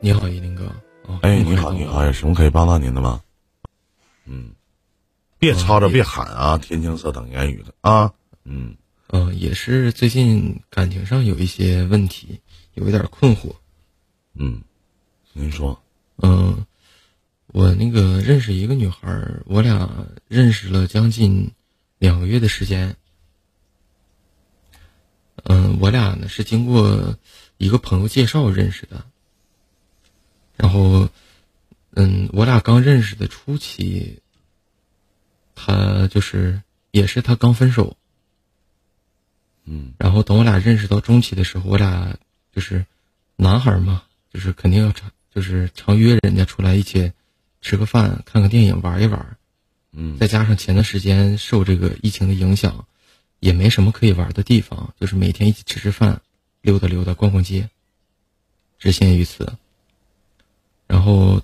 你好，依林哥。哦哎，你好，你好，有什么可以帮到您的吗？嗯，别吵着，别喊啊，天青色等烟雨的啊。嗯，呃，也是最近感情上有一些问题，有一点困惑。嗯，您说。嗯，我那个认识一个女孩，我俩认识了将近两个月的时间。嗯，我俩呢是经过一个朋友介绍认识的。然后，嗯，我俩刚认识的初期，他就是也是他刚分手。嗯，然后等我俩认识到中期的时候，我俩就是男孩嘛，就是肯定要常就是常约人家出来一起吃个饭、看个电影、玩一玩。嗯，再加上前段时间受这个疫情的影响，也没什么可以玩的地方，就是每天一起吃吃饭、溜达溜达、逛逛街，只限于此。然后，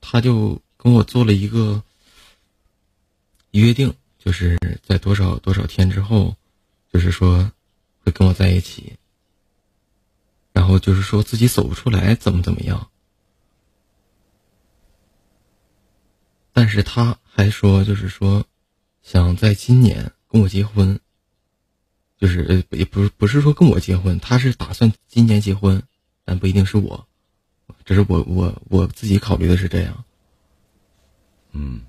他就跟我做了一个约定，就是在多少多少天之后，就是说会跟我在一起。然后就是说自己走不出来，怎么怎么样。但是他还说，就是说想在今年跟我结婚。就是，也不是不是说跟我结婚，他是打算今年结婚，但不一定是我。这是我我我自己考虑的是这样，嗯，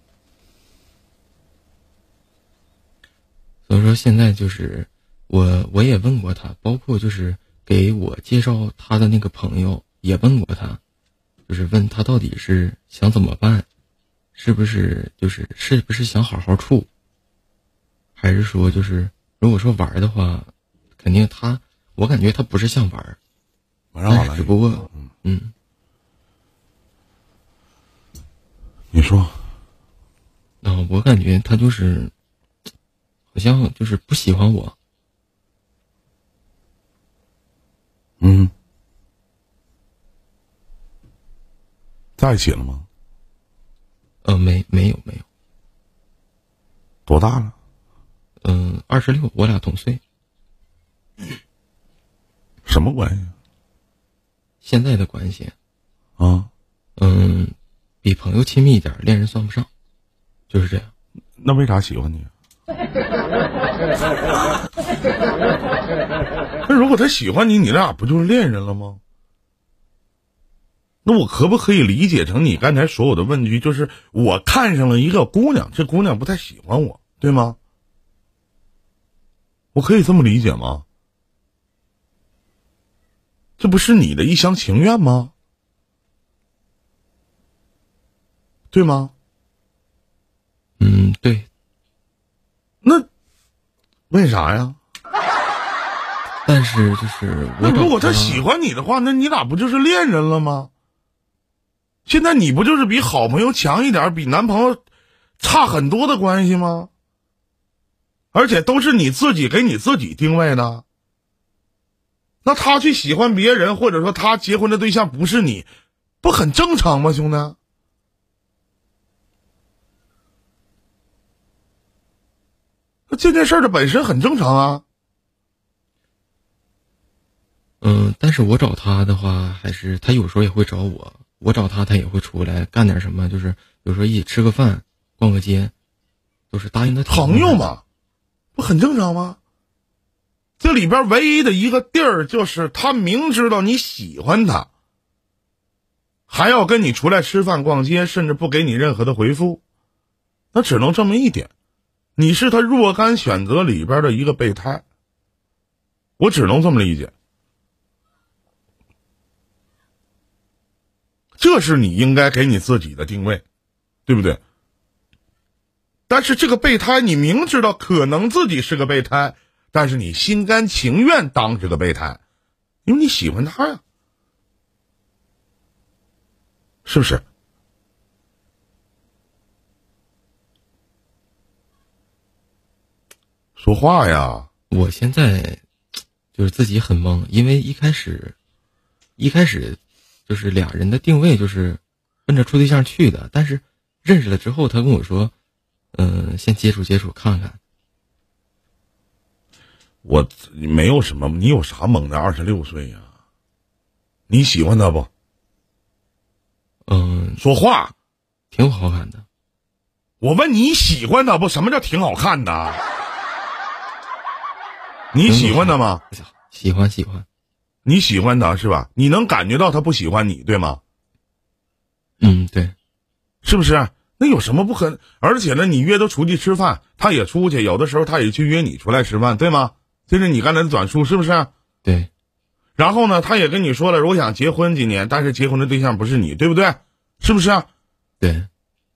所以说现在就是我我也问过他，包括就是给我介绍他的那个朋友也问过他，就是问他到底是想怎么办，是不是就是是不是想好好处，还是说就是如果说玩的话，肯定他我感觉他不是像玩，玩上好了，只不过嗯。你说，啊，我感觉他就是，好像就是不喜欢我。嗯，在一起了吗？呃，没，没有，没有。多大了？嗯，二十六，我俩同岁。什么关系？现在的关系，啊，嗯。比朋友亲密一点，恋人算不上，就是这样。那为啥喜欢你？那如果他喜欢你，你俩不就是恋人了吗？那我可不可以理解成你刚才所有的问句，就是我看上了一个姑娘，这姑娘不太喜欢我，对吗？我可以这么理解吗？这不是你的一厢情愿吗？对吗？嗯，对。那为啥呀？但是就是那如果他喜欢你的话，那你俩不就是恋人了吗？现在你不就是比好朋友强一点，比男朋友差很多的关系吗？而且都是你自己给你自己定位的。那他去喜欢别人，或者说他结婚的对象不是你，不很正常吗，兄弟？这件事儿的本身很正常啊。嗯，但是我找他的话，还是他有时候也会找我，我找他，他也会出来干点什么，就是有时候一起吃个饭、逛个街，都是答应他。朋友嘛，不很正常吗？这里边唯一的一个地儿，就是他明知道你喜欢他，还要跟你出来吃饭、逛街，甚至不给你任何的回复，那只能证明一点。你是他若干选择里边的一个备胎，我只能这么理解。这是你应该给你自己的定位，对不对？但是这个备胎，你明知道可能自己是个备胎，但是你心甘情愿当这个备胎，因为你喜欢他呀，是不是？说话呀！我现在就是自己很懵，因为一开始，一开始就是俩人的定位就是奔着处对象去的，但是认识了之后，他跟我说，嗯、先接触接触看看。我没有什么，你有啥懵的？二十六岁呀，你喜欢他不？嗯，说话，挺好看的。我问你喜欢他不？什么叫挺好看的？你喜欢他吗？喜欢喜欢。你喜欢他是吧？你能感觉到他不喜欢你，对吗？嗯，对。是不是？那有什么不可？而且呢，你约他出去吃饭，他也出去，有的时候他也去约你出来吃饭，对吗？这是你刚才的转述，是不是？对。然后呢，他也跟你说了，我想结婚今年，但是结婚的对象不是你，对不对？是不是？对。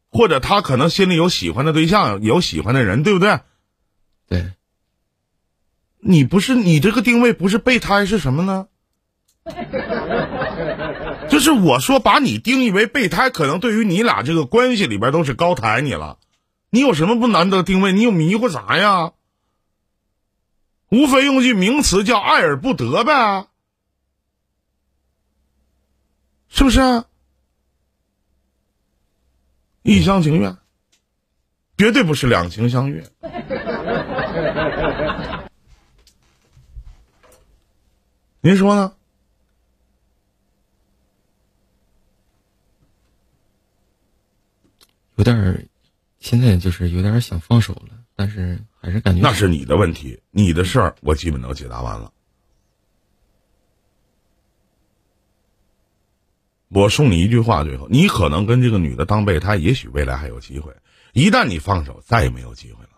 或者他可能心里有喜欢的对象，有喜欢的人，对不对？对。你不是你这个定位不是备胎是什么呢？就是我说把你定义为备胎，可能对于你俩这个关系里边都是高抬你了。你有什么不难得定位？你有迷糊啥呀？无非用句名词叫爱而不得呗，是不是？一厢情愿，绝对不是两情相悦。您说呢？有点儿，现在就是有点想放手了，但是还是感觉那是你的问题，你的事儿我基本都解答完了。我送你一句话，最后，你可能跟这个女的当备胎，也许未来还有机会。一旦你放手，再也没有机会了。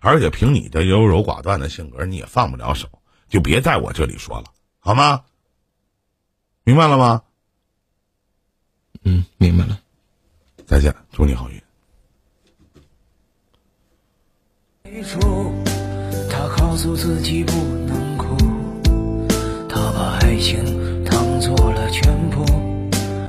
而且凭你的优柔寡断的性格，你也放不了手，就别在我这里说了，好吗？明白了吗？嗯，明白了。再见，祝你好运。他告诉自己不能哭，他把爱情当做了全部。